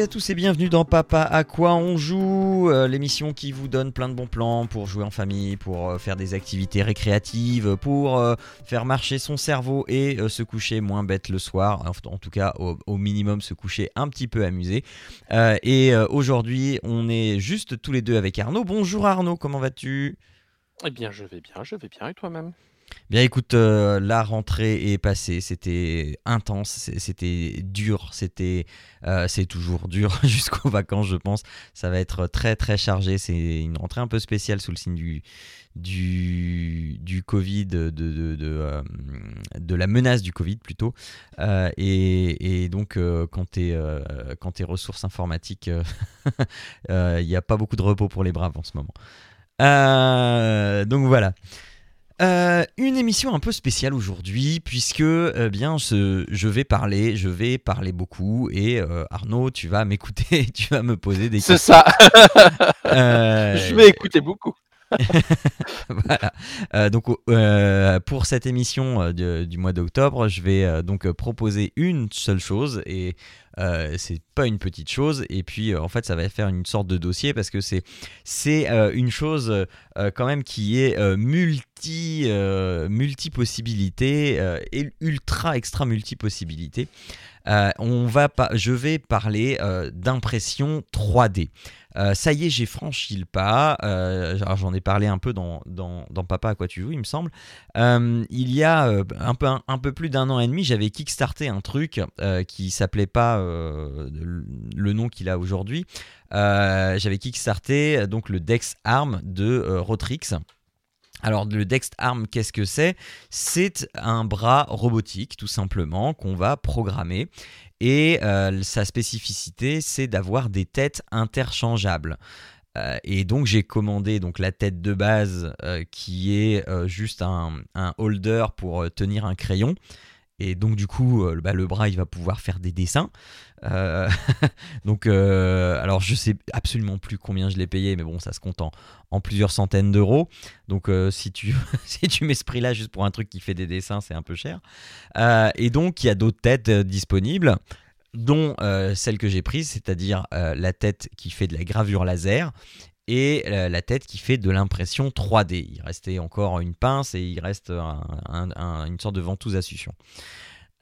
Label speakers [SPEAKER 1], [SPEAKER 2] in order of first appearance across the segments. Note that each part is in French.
[SPEAKER 1] Et à tous et bienvenue dans Papa à quoi on joue, euh, l'émission qui vous donne plein de bons plans pour jouer en famille, pour euh, faire des activités récréatives, pour euh, faire marcher son cerveau et se coucher moins bête le soir, en, tout cas au, minimum se coucher un petit peu amusé. Et aujourd'hui on est juste tous les deux avec Arnaud. Bonjour Arnaud, comment vas-tu?
[SPEAKER 2] Eh bien, je vais bien, je vais bien, et toi-même?
[SPEAKER 1] Bien écoute, euh, la rentrée est passée, c'était intense, c'était dur, c'était, euh, c'est toujours dur jusqu'aux vacances je pense. Ça va être très très chargé, c'est une rentrée un peu spéciale sous le signe du, du, du Covid, de, de, de, de, euh, la menace du Covid plutôt. Et, et donc euh, quand quand t'es ressources informatiques, il n'y a pas beaucoup de repos pour les braves en ce moment. Donc voilà. Euh, une émission un peu spéciale aujourd'hui puisque eh bien ce- je vais parler, je vais parler beaucoup et euh, Arnaud tu vas m'écouter, tu vas me poser des
[SPEAKER 2] C'est
[SPEAKER 1] questions.
[SPEAKER 2] ça,
[SPEAKER 1] Euh,
[SPEAKER 2] je vais écouter beaucoup.
[SPEAKER 1] voilà. Euh, donc euh, pour cette émission euh, du mois d'octobre, je vais donc proposer une seule chose et c'est pas une petite chose. Et puis en fait, ça va faire une sorte de dossier parce que c'est c'est une chose quand même qui est multi multi possibilités et ultra extra multi possibilités. On va pas, je vais parler d'impression 3D. Euh, ça y est, j'ai franchi le pas. Euh, J'en ai parlé un peu dans, dans, Papa à quoi tu joues, il me semble. Euh, il y a un, peu, un, peu plus d'un an et demi, j'avais kickstarté un truc qui s'appelait pas le- nom qu'il a aujourd'hui. J'avais kickstarté donc le Dex Arm de Rotrix. Alors le Dex Arm, qu'est-ce que c'est? C'est un bras robotique tout simplement qu'on va programmer et euh, sa spécificité c'est d'avoir des têtes interchangeables. Euh, et donc j'ai commandé donc la tête de base euh, qui est juste un, holder pour tenir un crayon. Et donc du coup bah, le bras il va pouvoir faire des dessins. Euh, donc euh, alors je sais absolument plus combien je l'ai payé, mais bon ça se compte en, en plusieurs centaines d'euros. Donc euh, si tu si tu mets ce prix là juste pour un truc qui fait des dessins c'est un peu cher. Et donc il y a d'autres têtes disponibles dont celle que j'ai prise, c'est-à-dire la tête qui fait de la gravure laser et la tête qui fait de l'impression 3D. Il restait encore une pince et il reste un- un- un- une sorte de ventouse à succion.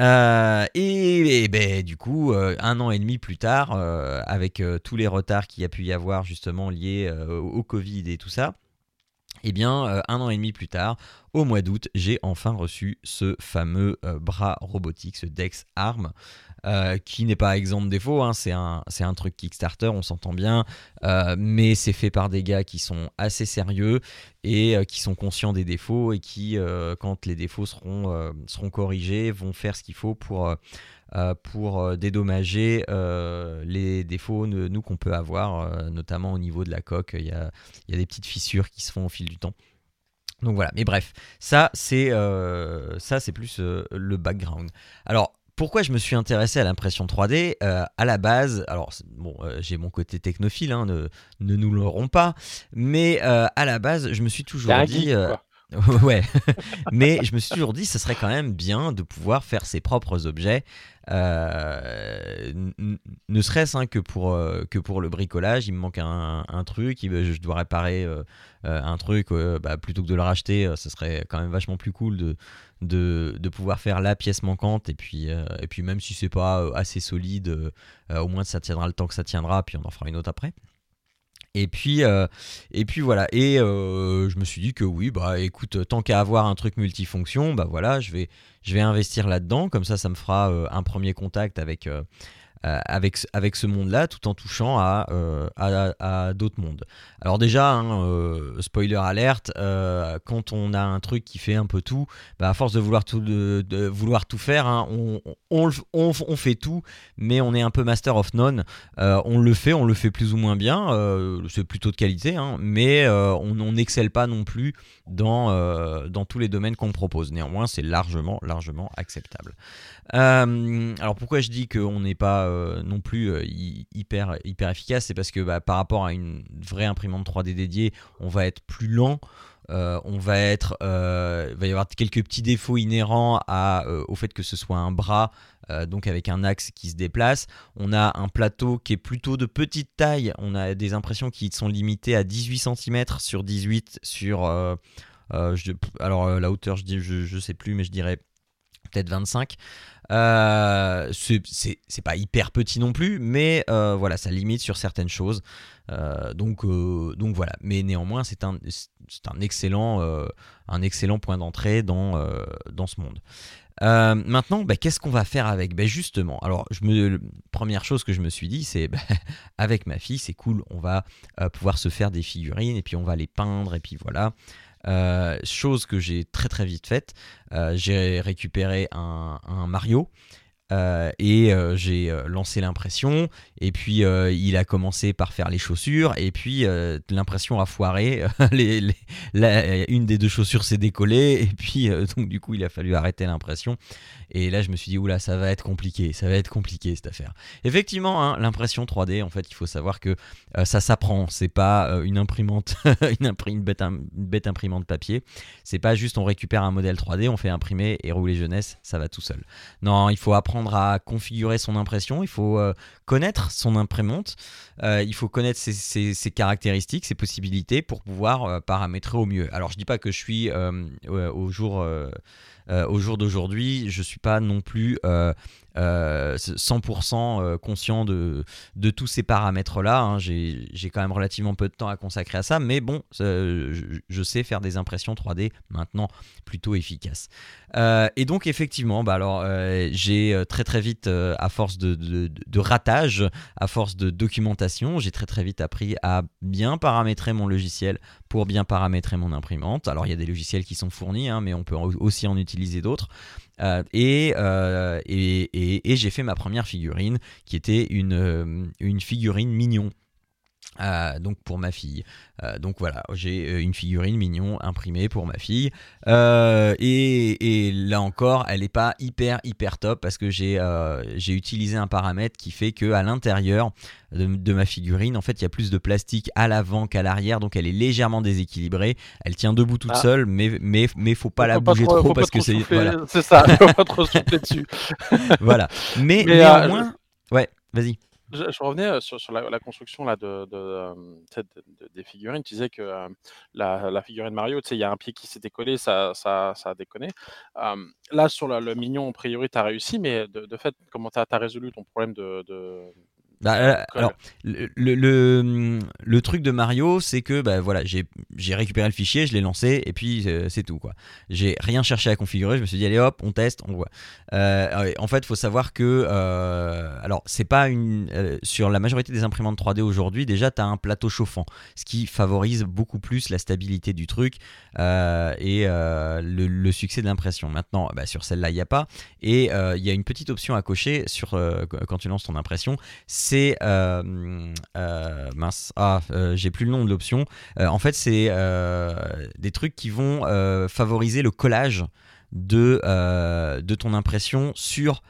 [SPEAKER 1] Euh, et, ben, du coup, euh, un an et demi plus tard, euh, avec tous les retards qu'il y a pu y avoir justement liés au Covid et tout ça, eh bien, un an et demi plus tard, au mois d'août, j'ai enfin reçu ce fameux bras robotique, ce Dex Arm, euh, qui n'est pas exempt de défauts. hein. C'est un, truc Kickstarter, on s'entend bien, euh, mais c'est fait par des gars qui sont assez sérieux et euh, qui sont conscients des défauts et qui, quand les défauts seront, corrigés, vont faire ce qu'il faut pour, dédommager les défauts, nous, qu'on peut avoir, notamment au niveau de la coque. Il y a, des petites fissures qui se font au fil du temps. Donc voilà, mais bref, ça c'est plus le background. Alors pourquoi je me suis intéressé à l'impression 3D Euh, À la base, alors bon, euh, j'ai mon côté technophile, hein, ne, ne nous l'aurons pas, mais euh, à la base, je me suis toujours dit,
[SPEAKER 2] geek,
[SPEAKER 1] euh. ouais, mais je me suis toujours dit, ce serait quand même bien de pouvoir faire ses propres objets, euh, ne serait-ce hein, que, pour, euh, que pour le bricolage. Il me manque un, truc, je dois réparer euh, un truc, bah, plutôt que de le racheter, ce serait quand même vachement plus cool de, de, de pouvoir faire la pièce manquante. Et puis, et puis même si c'est pas assez solide, au moins ça tiendra le temps que ça tiendra, puis on en fera une autre après. Et puis, euh, et puis voilà. Et euh, je me suis dit que oui, bah écoute, tant qu'à avoir un truc multifonction, bah voilà, je vais, investir là-dedans. Comme ça, ça me fera euh, un premier contact avec, euh, avec, avec ce monde-là, tout en touchant à, à, d'autres mondes. Alors déjà, hein, spoiler alerte, quand on a un truc qui fait un peu tout, bah, à force de vouloir tout, de, vouloir tout faire, hein, on, on, fait tout, mais on est un peu master of none. on le fait, on le fait plus ou moins bien, c'est plutôt de qualité, hein, mais on n'excelle pas non plus dans, dans tous les domaines qu'on propose. Néanmoins, c'est largement, largement acceptable. Euh, alors pourquoi je dis qu'on n'est pas euh, non plus euh, hyper, hyper efficace C'est parce que bah, par rapport à une vraie imprimante 3D dédiée, on va être plus lent. on va être, va y avoir quelques petits défauts inhérents au fait que ce soit un bras, donc avec un axe qui se déplace. On a un plateau qui est plutôt de petite taille. On a des impressions qui sont limitées à 18 cm sur 18 sur euh, alors euh, la hauteur, je, dis, je, sais plus, mais je dirais peut-être 25. Euh, c'est pas hyper petit non plus, mais euh, voilà, ça limite sur certaines choses. donc, donc voilà, mais néanmoins, c'est un, excellent, point d'entrée dans, ce monde. maintenant, bah, qu'est-ce qu'on va faire avec? Bah, Justement, alors, première chose que je me suis dit, c'est bah, avec ma fille, c'est cool, on va pouvoir se faire des figurines et puis on va les peindre et puis voilà. Euh, chose que j'ai très très vite faite. Euh, j'ai récupéré un, un Mario euh, et euh, j'ai euh, lancé l'impression, et puis il a commencé par faire les chaussures, et puis l'impression a foiré, une des deux chaussures s'est décollée, et puis donc du coup il a fallu arrêter l'impression. Et là je me suis dit, oula, ça va être compliqué, ça va être compliqué cette affaire. Effectivement, hein, l'impression 3D, en fait, il faut savoir que ça s'apprend, c'est pas une imprimante, une, bête, une bête imprimante papier, c'est pas juste on récupère un modèle 3D, on fait imprimer et rouler jeunesse, ça va tout seul. Non, il faut apprendre à configurer son impression, il faut euh, connaître son imprimante, euh, il faut connaître ses, caractéristiques, ses possibilités pour pouvoir euh, paramétrer au mieux. Alors je dis pas que je suis au jour au jour d'aujourd'hui, je suis pas non plus 100% euh, euh, conscient de, de tous ces paramètres-là. Hein. J'ai quand même relativement peu de temps à consacrer à ça, mais bon, je, sais faire des impressions 3D maintenant plutôt efficaces. Euh, et donc effectivement, bah alors j'ai très très vite, à force de, de, ratage, à force de documentation, j'ai très très vite appris à bien paramétrer mon logiciel pour bien paramétrer mon imprimante. Alors il y a des logiciels qui sont fournis, hein, mais on peut aussi en utiliser d'autres. Euh, euh, et, j'ai fait ma première figurine qui était une, euh, une figurine mignon. Donc pour ma fille. donc voilà, j'ai une figurine mignon imprimée pour ma fille. Et, et, là encore, elle n'est pas hyper hyper top parce que j'ai j'ai utilisé un paramètre qui fait que à l'intérieur, de, ma figurine. En fait, il y a plus de plastique à l'avant qu'à l'arrière, donc elle est légèrement déséquilibrée. Elle tient debout toute ah. seule, mais mais mais faut pas la bouger trop, parce que c'est
[SPEAKER 2] voilà. c'est ça, faut pas trop souffler dessus.
[SPEAKER 1] voilà. Mais, mais néanmoins, ouais, vas-y.
[SPEAKER 2] Je, revenais sur, la, construction là, de, de, des figurines. Tu disais que la, la, figurine Mario, il y a un pied qui s'est décollé, ça, ça, ça a déconné. là, sur le mignon, a priori, tu as réussi, mais de, fait, comment tu as, résolu ton problème de,
[SPEAKER 1] bah, euh, alors, le, le, le, truc de Mario, c'est que bah, voilà, j'ai récupéré le fichier, je l'ai lancé, et puis euh, c'est tout. quoi. J'ai rien cherché à configurer, je me suis dit, allez hop, on teste, on voit. Euh, en fait, il faut savoir que. alors, c'est pas une. sur la majorité des imprimantes 3D aujourd'hui, déjà, tu as un plateau chauffant, ce qui favorise beaucoup plus la stabilité du truc et le, succès de l'impression. Maintenant, bah, sur celle-là, il n'y a pas. Et il y a une petite option à cocher sur, quand tu lances ton impression c'est euh, euh, mince, ah, euh, j'ai plus le nom de l'option. en fait, c'est des trucs qui vont favoriser le collage de, ton impression sur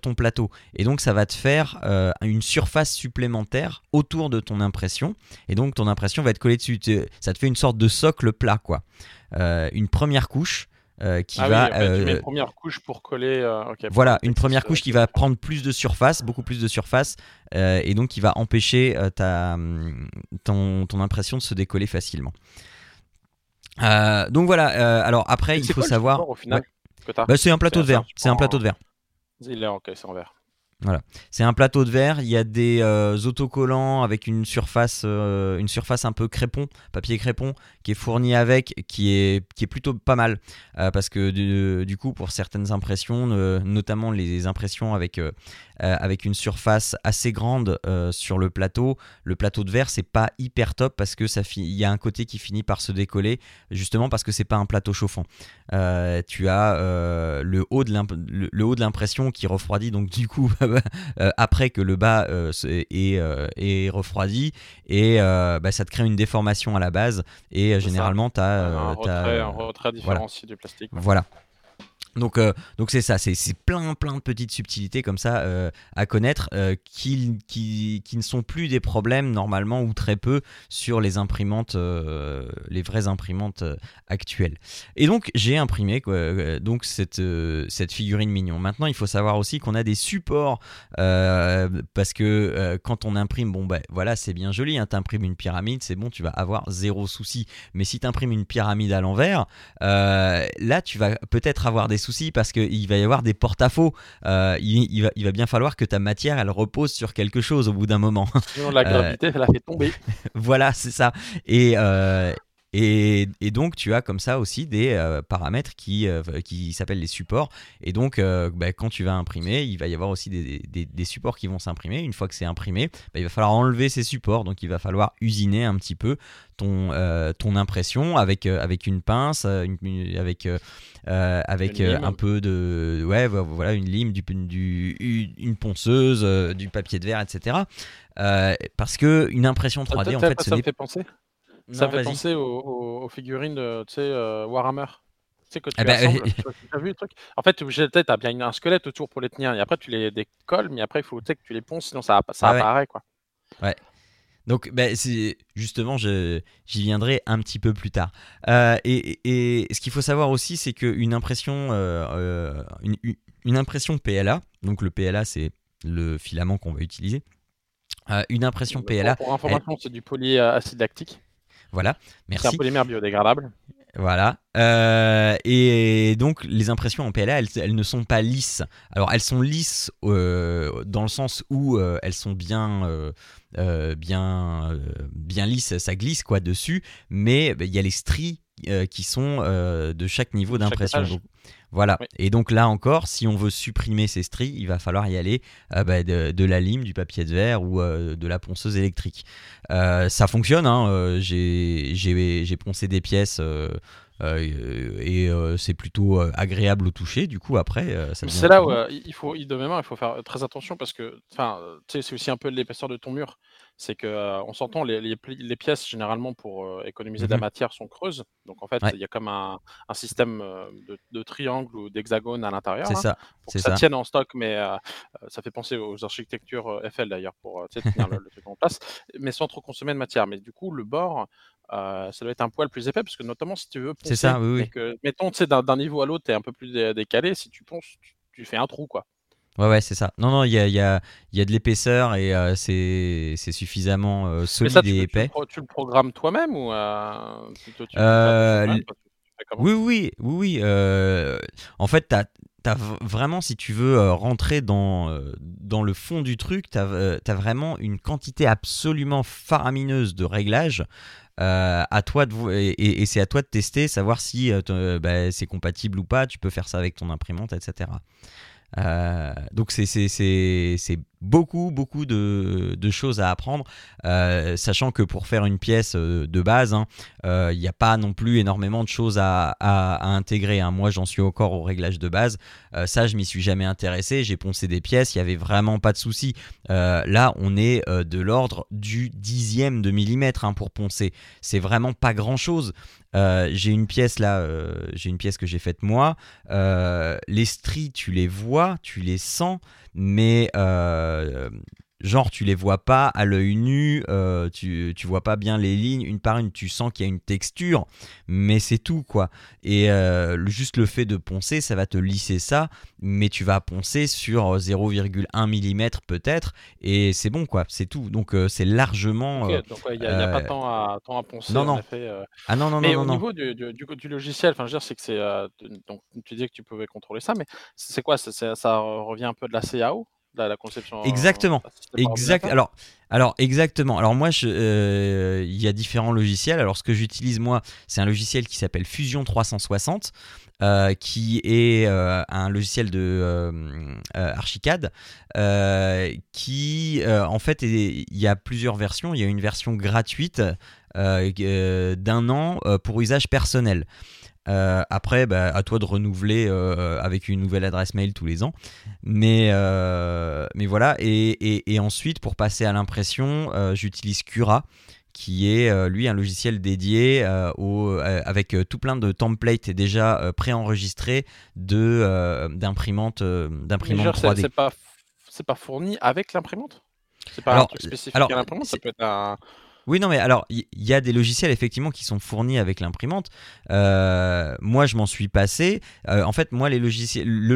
[SPEAKER 1] ton plateau. Et donc ça va te faire une surface supplémentaire autour de ton impression. Et donc ton impression va être collée dessus. Ça te fait une sorte de socle plat, quoi. une première couche euh, qui
[SPEAKER 2] ah
[SPEAKER 1] va.
[SPEAKER 2] Oui, euh, tu mets une première couche pour coller. Euh,
[SPEAKER 1] voilà, une première couche qui va prendre plus de surface, beaucoup plus de surface, et donc qui va empêcher ta, ton, ton, impression de se décoller facilement. donc voilà. alors après, il faut savoir. bah, c'est un plateau de verre. C'est un plateau de verre.
[SPEAKER 2] Il est ok, c'est en verre.
[SPEAKER 1] Voilà. C'est un plateau de verre. Il y a des euh, autocollants avec une surface, euh, une surface un peu crépon, papier crépon, qui est fourni avec, qui est, qui est plutôt pas mal. Euh, parce que du, coup, pour certaines impressions, notamment les impressions avec, avec une surface assez grande sur le plateau. Le plateau de verre, c'est pas hyper top parce que ça il y a un côté qui finit par se décoller, justement parce que c'est pas un plateau chauffant. tu as le haut de l'impression qui refroidit, donc du coup, après que le bas est, refroidi, et bah, ça te crée une déformation à la base, et généralement, tu as,
[SPEAKER 2] un, retrait, différencié du plastique.
[SPEAKER 1] Voilà. Donc, euh, donc c'est ça, c'est plein plein de petites subtilités comme ça euh, à connaître euh, qui, qui, qui, ne sont plus des problèmes normalement ou très peu sur les imprimantes, les vraies imprimantes actuelles. Et donc j'ai imprimé donc cette, cette figurine mignon. Maintenant il faut savoir aussi qu'on a des supports parce que quand on imprime, bon ben voilà c'est bien joli, hein, tu imprimes une pyramide, c'est bon, tu vas avoir zéro souci. Mais si tu imprimes une pyramide à l'envers, là tu vas peut-être avoir des souci parce qu'il va y avoir des porte-à-faux. Euh, il, va, il, va, bien falloir que ta matière, elle repose sur quelque chose au bout d'un moment.
[SPEAKER 2] Sinon, la gravité, euh, elle a fait tomber.
[SPEAKER 1] voilà, c'est ça. Et, et, donc, tu as comme ça aussi des euh, paramètres qui, euh, qui s'appellent les supports. Et donc, euh, bah, quand tu vas imprimer, il va y avoir aussi des, supports qui vont s'imprimer. Une fois que c'est imprimé, bah, il va falloir enlever ces supports. Donc, il va falloir usiner un petit peu ton, ton impression avec, avec une pince, avec, avec un peu de. Ouais, voilà, une lime, du, du, une ponceuse, du papier de verre, etc. parce que une impression 3D, en fait,
[SPEAKER 2] ça me fait penser ça fait penser aux, figurines de tu sais, euh, Warhammer. Tu sais, que tu eh ben, as vu le truc En fait, tu as bien un squelette autour pour les tenir, et après tu les décolles, mais après il faut que tu les ponces, sinon ça, ça apparaît. Quoi.
[SPEAKER 1] Ouais. Donc, ben, justement, j'y viendrai un petit peu plus tard. Euh, et, ce qu'il faut savoir aussi, c'est qu'une impression, euh, une, une, impression PLA, donc le PLA, c'est le filament qu'on va utiliser. une impression PLA.
[SPEAKER 2] Pour, information, c'est du polyacide lactique.
[SPEAKER 1] Voilà, merci.
[SPEAKER 2] C'est un polymère biodégradable.
[SPEAKER 1] Voilà. Euh, et donc les impressions en PLA, elles, ne sont pas lisses. Alors elles sont lisses euh, dans le sens où euh, elles sont bien, bien, bien lisses, ça glisse quoi dessus, mais bah, il y a les stries qui sont de chaque niveau d'impression. Voilà. Et donc là encore, si on veut supprimer ces stries, il va falloir y aller euh, bah, de, la lime, du papier de verre ou euh, de la ponceuse électrique. Euh, ça fonctionne. Hein, j'ai poncé des pièces. et c'est plutôt agréable au toucher. Du coup, après,
[SPEAKER 2] c'est là où il faut, de il faut faire très attention parce que, enfin, c'est aussi un peu l'épaisseur de ton mur c'est que on s'entend, les, les, pièces généralement pour économiser de la mmh matière sont creuses. Donc en fait, il y a comme un, un système de, triangle ou d'hexagone à l'intérieur.
[SPEAKER 1] C'est hein, ça.
[SPEAKER 2] Pour que ça, tienne en stock, mais ça fait penser aux architectures Eiffel d'ailleurs pour tenir le, truc en place, mais sans trop consommer de matière. Mais du coup, le bord, ça doit être un poil plus épais parce que notamment si tu veux poncer,
[SPEAKER 1] c'est ça, oui, oui.
[SPEAKER 2] que, mettons, d'un niveau à l'autre, tu es un peu plus décalé, si tu ponces, tu fais un trou quoi.
[SPEAKER 1] Ouais, ouais, c'est ça. Non, non, il y a, y, a, y a, de l'épaisseur et euh, c'est suffisamment euh, solide et épais.
[SPEAKER 2] Tu, le programmes toi-même ou euh,
[SPEAKER 1] Oui, oui, oui, oui. en fait, tu as, vraiment, si tu veux rentrer dans, dans le fond du truc, tu as, as, vraiment une quantité absolument faramineuse de réglages. à toi de et, et c'est à toi de tester, savoir si bah, c'est compatible ou pas. Tu peux faire ça avec ton imprimante, etc. Euh, donc c'est beaucoup, beaucoup de, choses à apprendre, euh, sachant que pour faire une pièce euh, de base, hein, il n'y a pas non plus énormément de choses à, intégrer. Hein. Moi, j'en suis encore au réglage de base. ça, je m'y suis jamais intéressé. J'ai poncé des pièces, il n'y avait vraiment pas de souci. là, on est de l'ordre du dixième de millimètre hein, pour poncer. C'est vraiment pas grand-chose. J'ai une pièce là, j'ai une pièce que j'ai faite moi. les stries, tu les vois, tu les sens mais euh, genre tu les vois pas à l'œil nu, euh, tu, tu vois pas bien les lignes une par une, tu sens qu'il y a une texture, mais c'est tout quoi. Et euh, juste le fait de poncer, ça va te lisser ça, mais tu vas poncer sur 0,1 mm peut-être, et c'est bon quoi, c'est tout. Donc c'est largement.
[SPEAKER 2] donc il n'y a, pas tant à, tant à poncer.
[SPEAKER 1] Non, non. ah non, non,
[SPEAKER 2] mais
[SPEAKER 1] au
[SPEAKER 2] niveau du, du, du, logiciel, enfin je veux dire, c'est que c'est. donc tu disais que tu pouvais contrôler ça, mais c'est quoi? Ça, ça revient un peu de la CAO la, la conception.
[SPEAKER 1] Exactement. Exact. Alors, alors exactement. Alors moi, euh, il y a différents logiciels. Alors ce que j'utilise moi, c'est un logiciel qui s'appelle Fusion 360, euh, qui est euh, un logiciel de euh, euh, Archicad, euh, qui euh, en fait, il y a plusieurs versions. Il y a une version gratuite euh, euh, d'un an euh, pour usage personnel. Euh, après, bah, à toi de renouveler euh, avec une nouvelle adresse mail tous les ans. Mais, euh, mais voilà, et, et- et ensuite, pour passer à l'impression, j'utilise Cura, qui est lui un logiciel dédié euh, au, euh, avec tout plein de templates déjà euh, préenregistrés de, d'imprimantes, d'imprimantes
[SPEAKER 2] genre, c'est
[SPEAKER 1] 3D.
[SPEAKER 2] c'est pas, fourni avec l'imprimante? C'est pas un truc spécifique
[SPEAKER 1] alors,
[SPEAKER 2] à l'imprimante? Ça
[SPEAKER 1] c'est-
[SPEAKER 2] peut être un.
[SPEAKER 1] Oui, non, mais alors, il y, a des logiciels effectivement qui sont fournis avec l'imprimante. Euh, moi, je m'en suis passé. Euh, en fait, moi, le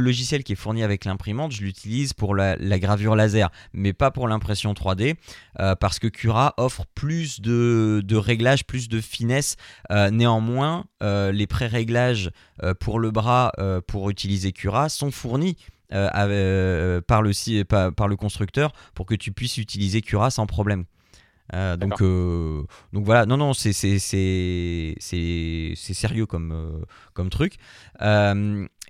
[SPEAKER 1] logiciel qui est fourni avec l'imprimante, je l'utilise pour la, gravure laser, mais pas pour l'impression 3D, euh, parce que Cura offre plus de, réglages, plus de finesse. Néanmoins, les pré-réglages pour le bras, pour utiliser Cura, sont fournis. par le constructeur pour que tu puisses utiliser Cura sans problème. Euh, donc, euh, donc voilà, non, non, c'est c'est- c'est- c'est- c'est sérieux comme, euh, comme truc.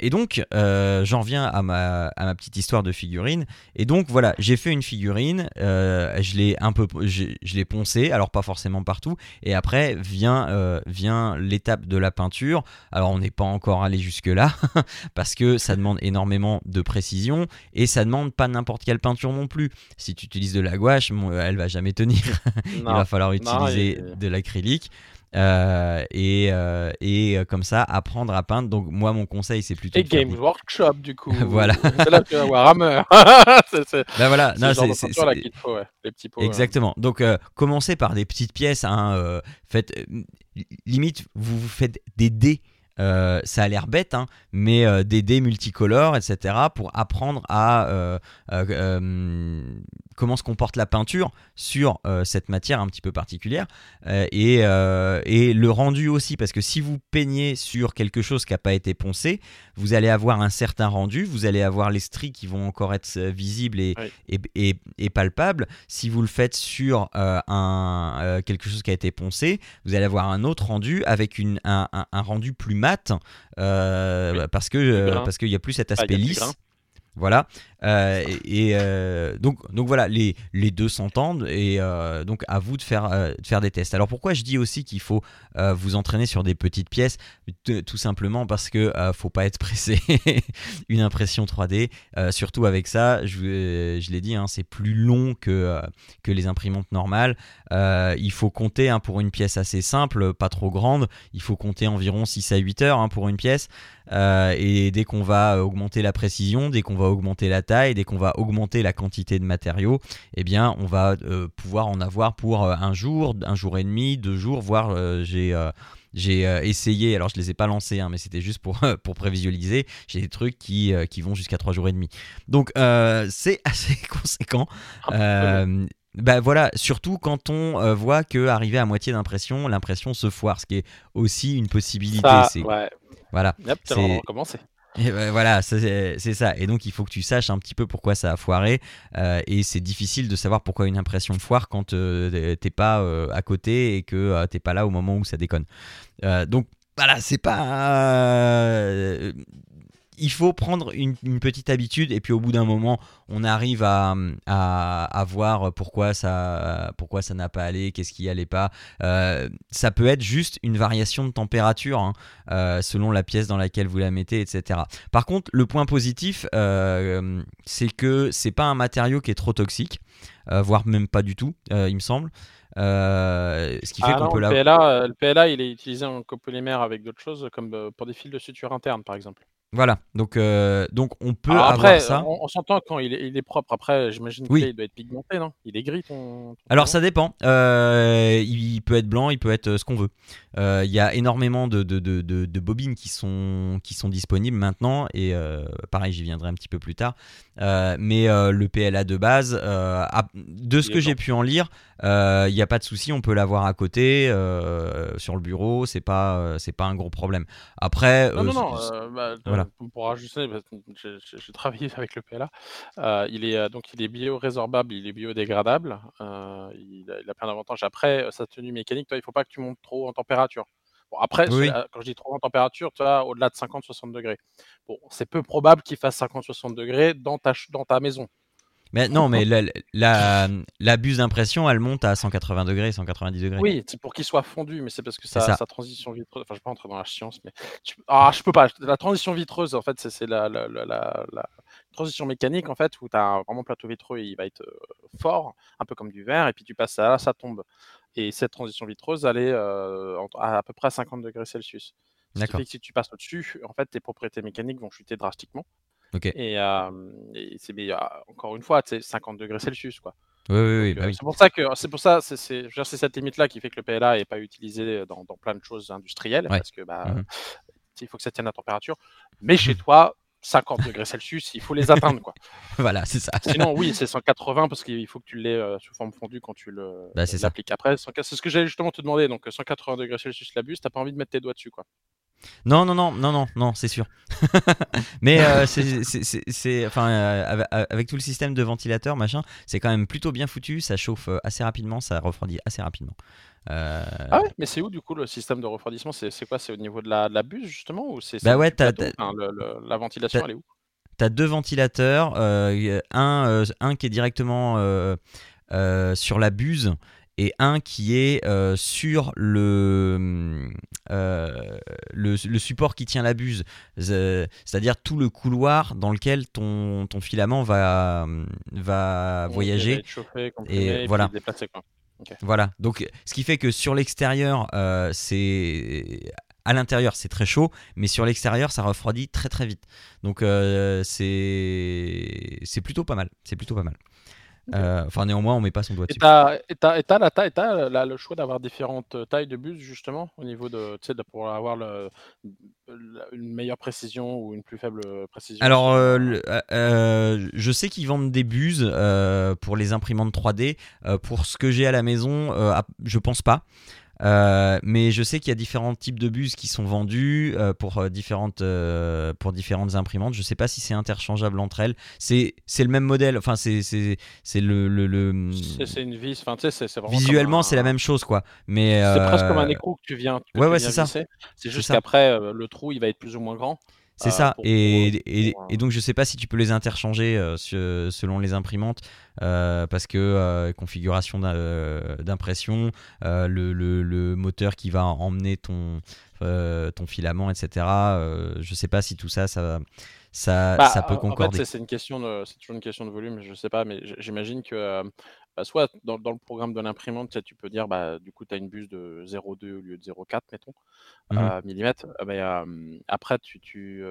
[SPEAKER 1] Et donc, euh, j'en viens à ma, à ma petite histoire de figurine. Et donc, voilà, j'ai fait une figurine, euh, je l'ai un peu, je l'ai poncée, alors pas forcément partout. Et après vient, euh, vient l'étape de la peinture. Alors, on n'est pas encore allé jusque-là, parce que ça demande énormément de précision et ça demande pas n'importe quelle peinture non plus. Si tu utilises de la gouache, elle va jamais tenir. Il va falloir
[SPEAKER 2] Non,
[SPEAKER 1] utiliser
[SPEAKER 2] et-
[SPEAKER 1] de l'acrylique. Euh, et, euh, et euh, comme ça apprendre à peindre donc moi mon conseil c'est plutôt
[SPEAKER 2] Et Games
[SPEAKER 1] des-
[SPEAKER 2] Workshop, du coup.
[SPEAKER 1] Voilà.
[SPEAKER 2] C'est là que tu vas voir Hammer. c'est c'est-
[SPEAKER 1] Bah voilà
[SPEAKER 2] c'est
[SPEAKER 1] non, c'est-
[SPEAKER 2] là qu'il faut, ouais. Les petits pots.
[SPEAKER 1] Exactement. Donc, euh, commencez par des petites pièces. Hein, faites, limite, vous vous faites des dés. Euh, ça a l'air bête, hein, mais euh, des dés multicolores, etc., pour apprendre à euh, comment se comporte la peinture sur cette matière un petit peu particulière et, et le rendu aussi, parce que si vous peignez sur quelque chose qui n'a pas été poncé, vous allez avoir un certain rendu, vous allez avoir les stries qui vont encore être visibles et,
[SPEAKER 2] Oui.
[SPEAKER 1] et, et- et palpables. Si vous le faites sur un, quelque chose qui a été poncé, vous allez avoir un autre rendu avec une, un, un- un rendu plus euh,
[SPEAKER 2] Oui.
[SPEAKER 1] parce que euh, parce qu'il n'y a plus cet
[SPEAKER 2] Ah,
[SPEAKER 1] aspect lisse. Voilà. Euh, et euh, donc, donc voilà, les, les deux s'entendent et euh, donc à vous de faire, de faire des tests. Alors pourquoi je dis aussi qu'il faut vous entraîner sur des petites pièces? Tout simplement parce que faut pas être pressé. Une impression 3D, euh, surtout avec ça, je, je l'ai dit, hein, c'est plus long que, que les imprimantes normales. Il faut compter hein, pour une pièce assez simple, pas trop grande, il faut compter environ 6 à 8 heures hein, pour une pièce. Et dès qu'on va augmenter la précision, dès qu'on va augmenter la taille, dès qu'on va augmenter la quantité de matériaux, eh bien, on va euh, pouvoir en avoir pour euh, un jour, un jour et demi, deux jours, voire euh, j'ai j'ai essayé, alors je les ai pas lancés, hein, mais c'était juste pour, pour prévisualiser. J'ai des trucs qui, qui vont jusqu'à trois jours et demi. Donc euh, c'est assez conséquent.
[SPEAKER 2] Un peu
[SPEAKER 1] Euh, bah voilà, surtout quand on voit que arrivé à moitié d'impression, l'impression se foire, ce qui est aussi une possibilité.
[SPEAKER 2] Ça, ouais.
[SPEAKER 1] voilà.
[SPEAKER 2] Yep,
[SPEAKER 1] C'est-
[SPEAKER 2] c'est
[SPEAKER 1] ben voilà, c'est ça. Et donc il faut que tu saches un petit peu pourquoi ça a foiré. euh, et c'est difficile de savoir pourquoi une impression foire quand euh, t'es pas euh, à côté et que t'es pas là au moment où ça déconne. Donc voilà, c'est pas. Il faut prendre une, une petite habitude et puis au bout d'un moment, on arrive à, à, à voir pourquoi ça pourquoi ça n'a pas allé, qu'est-ce qui allait pas. Euh, ça peut être juste une variation de température hein, euh, selon la pièce dans laquelle vous la mettez, etc. Par contre, le point positif, euh, c'est que c'est pas un matériau qui est trop toxique, voire même pas du tout, il me semble. Euh, ce qui fait
[SPEAKER 2] Ah
[SPEAKER 1] qu'on peut
[SPEAKER 2] le,
[SPEAKER 1] la...
[SPEAKER 2] PLA, le PLA, il est utilisé en copolymère avec d'autres choses, comme pour des fils de suture interne, par exemple.
[SPEAKER 1] Voilà, donc, euh, donc on peut
[SPEAKER 2] Alors
[SPEAKER 1] avoir
[SPEAKER 2] après,
[SPEAKER 1] ça.
[SPEAKER 2] on, on s'entend quand il est, il est propre. Après, j'imagine
[SPEAKER 1] Oui.
[SPEAKER 2] qu'il doit être pigmenté, non? Il est gris, ton. ton
[SPEAKER 1] Alors ça dépend. Euh, il peut être blanc, il peut être euh, ce qu'on veut. Euh, Il y a énormément de, de, de, bobines qui sont, qui sont disponibles maintenant et pareil j'y viendrai un petit peu plus tard. Mais le PLA de base de ce que j'ai pu en lire, il n'y a pas de souci, on peut l'avoir à côté sur le bureau, c'est pas c'est pas un gros problème. Après,
[SPEAKER 2] Non, non, non. bah,
[SPEAKER 1] voilà.
[SPEAKER 2] Pour que j'ai travaillé avec le PLA. euh, il est euh, donc il est biorésorbable, il est biodégradable. euh, il, a, il a plein d'avantages. Après, sa tenue mécanique, toi, il faut pas que tu montes trop en température. Bon, après,
[SPEAKER 1] Oui,
[SPEAKER 2] quand je dis trop en température, tu au-delà de 50-60 degrés. Bon, c'est peu probable qu'il fasse 50-60 degrés dans ta, dans ta maison.
[SPEAKER 1] Mais non, mais la, la, la buse d'impression, elle monte à 180 degrés, 190 degrés.
[SPEAKER 2] Oui, c'est pour qu'il soit fondu, mais c'est parce que sa,
[SPEAKER 1] ça.
[SPEAKER 2] sa transition vitreuse. Enfin, je vais pas entrer dans la science, mais ah, je peux pas. La transition vitreuse, en fait, c'est la, la, transition mécanique, en fait, où tu as vraiment plateau vitreux, il va être euh, fort, un peu comme du verre, et puis tu passes à là, ça tombe. Et cette transition vitreuse, elle est euh, à, à peu près à 50 degrés Celsius. Ce qui
[SPEAKER 1] D'accord.
[SPEAKER 2] fait que si tu passes au-dessus, en fait, tes propriétés mécaniques vont chuter drastiquement. Et, et c'est mais, euh, encore une fois, c'est 50 degrés Celsius, quoi.
[SPEAKER 1] Oui, oui, oui. Bah oui.
[SPEAKER 2] C'est pour ça que c'est pour ça cette limite là qui fait que le PLA n'est pas utilisé dans, dans plein de choses industrielles
[SPEAKER 1] Ouais.
[SPEAKER 2] parce que bah
[SPEAKER 1] Mhm.
[SPEAKER 2] il faut que ça tienne la température. Mais chez toi 50 degrés Celsius, il faut les atteindre quoi.
[SPEAKER 1] Voilà, c'est ça.
[SPEAKER 2] Sinon oui c'est 180 parce qu'il faut que tu l'aies euh, sous forme fondue quand tu le
[SPEAKER 1] Bah,
[SPEAKER 2] l'appliques après. 100 C'est ce que j'allais justement te demander donc 180 degrés Celsius la buse, t'as pas envie de mettre tes doigts dessus quoi.
[SPEAKER 1] Non, non, non, non, non, non, c'est sûr. Mais euh, c'est, enfin, euh, avec, tout le système de ventilateur, machin, c'est quand même plutôt bien foutu. Ça chauffe euh, assez rapidement, ça refroidit assez rapidement. Euh,
[SPEAKER 2] Ah ouais mais c'est où du coup le système de refroidissement? C'est quoi? C'est au niveau de la, de la buse justement ou c'est
[SPEAKER 1] Bah ouais, t'as-
[SPEAKER 2] Enfin, la ventilation elle est où?
[SPEAKER 1] T'as deux ventilateurs, euh, un, un qui est directement sur la buse et un qui est euh, sur le, euh, le, le support qui tient la buse, c'est-à-dire tout le couloir dans lequel ton, ton filament va, va voyager.
[SPEAKER 2] chauffé, comprimé, et
[SPEAKER 1] voilà.
[SPEAKER 2] déplacé quoi.
[SPEAKER 1] Voilà, donc ce qui fait que sur l'extérieur, euh, c'est à l'intérieur c'est très chaud, mais sur l'extérieur ça refroidit très très vite. Donc euh, c'est c'est plutôt pas mal, c'est plutôt pas mal. Euh, Enfin néanmoins on met pas son doigt
[SPEAKER 2] Et
[SPEAKER 1] dessus.
[SPEAKER 2] t'as et t'as- et t'as la taille, t'as la- le choix d'avoir différentes euh, tailles de bus justement au niveau de, tu sais, de pouvoir avoir le- la- une meilleure précision ou une plus faible précision.
[SPEAKER 1] Alors, euh,
[SPEAKER 2] euh,
[SPEAKER 1] le- euh, euh, je sais qu'ils vendent des buses euh, pour les imprimantes 3D. Euh, pour ce que j'ai à la maison, euh, ah, je pense pas. Euh, mais je sais qu'il y a différents types de buses qui sont vendus euh, pour, euh, différentes, euh, pour différentes imprimantes. Je sais pas si c'est interchangeable entre elles. C'est le même modèle. Enfin, c'est le, le, le-
[SPEAKER 2] c'est c'est une vis, enfin.
[SPEAKER 1] Visuellement,
[SPEAKER 2] comme
[SPEAKER 1] c'est la
[SPEAKER 2] un-
[SPEAKER 1] même chose, quoi. Mais
[SPEAKER 2] C'est presque comme un écrou que tu viens. que
[SPEAKER 1] ouais,
[SPEAKER 2] tu
[SPEAKER 1] ouais, c'est ça.
[SPEAKER 2] C'est juste qu'après le trou il va être plus ou moins grand.
[SPEAKER 1] C'est
[SPEAKER 2] euh,
[SPEAKER 1] ça.
[SPEAKER 2] pour-
[SPEAKER 1] et,
[SPEAKER 2] pour-
[SPEAKER 1] et-
[SPEAKER 2] pour, euh,
[SPEAKER 1] et donc, je sais pas si tu peux les interchanger euh, se- selon les imprimantes, parce que configuration d'im- d'impression, le, le- le moteur qui va emmener ton, ton filament, etc. je sais pas si tout ça, ça, ça,
[SPEAKER 2] Bah,
[SPEAKER 1] ça peut
[SPEAKER 2] en- En
[SPEAKER 1] concorder.
[SPEAKER 2] fait, c'est- c'est une question de, c'est toujours une question de volume. Je sais pas, mais j'imagine que bah, soit dans, dans le programme de l'imprimante, tu peux dire, bah, du coup, tu as une buse de 0,2 au lieu de 0,4, mettons, euh, millimètres. Euh, après, tu, tu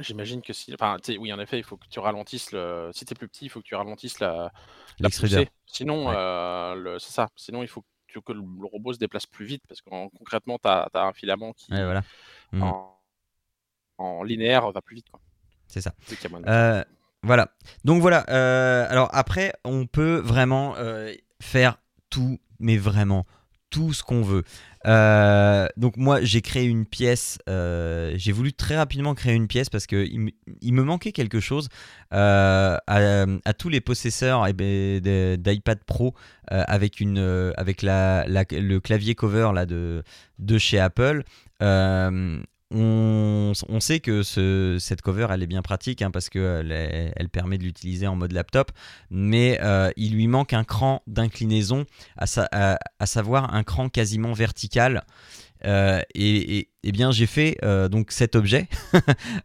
[SPEAKER 2] j'imagine que si, enfin, oui, en effet, il faut que tu ralentisses le. Si t'es plus petit, il faut que tu ralentisses la, la poussée. Sinon,
[SPEAKER 1] Ouais.
[SPEAKER 2] euh, le- c'est ça. Sinon, il faut que, que le le robot se déplace plus vite parce que concrètement, tu as, un filament qui,
[SPEAKER 1] Ouais, voilà. Mhm.
[SPEAKER 2] en, en linéaire, va plus vite.
[SPEAKER 1] C'est ça. Euh, voilà. Donc voilà. euh, alors après, on peut vraiment euh, faire tout, mais vraiment tout ce qu'on veut. Euh, donc moi, j'ai créé une pièce. j'ai voulu très rapidement créer une pièce parce que il, me- manquait quelque chose à, tous les possesseurs eh ben, d'iPad Pro avec le clavier cover de chez Apple. On, sait que ce- cette cover elle est bien pratique hein, parce qu'elle elle permet de l'utiliser en mode laptop, mais euh, il lui manque un cran d'inclinaison, à savoir un cran quasiment vertical. Euh, et, eh bien j'ai fait euh, donc cet objet.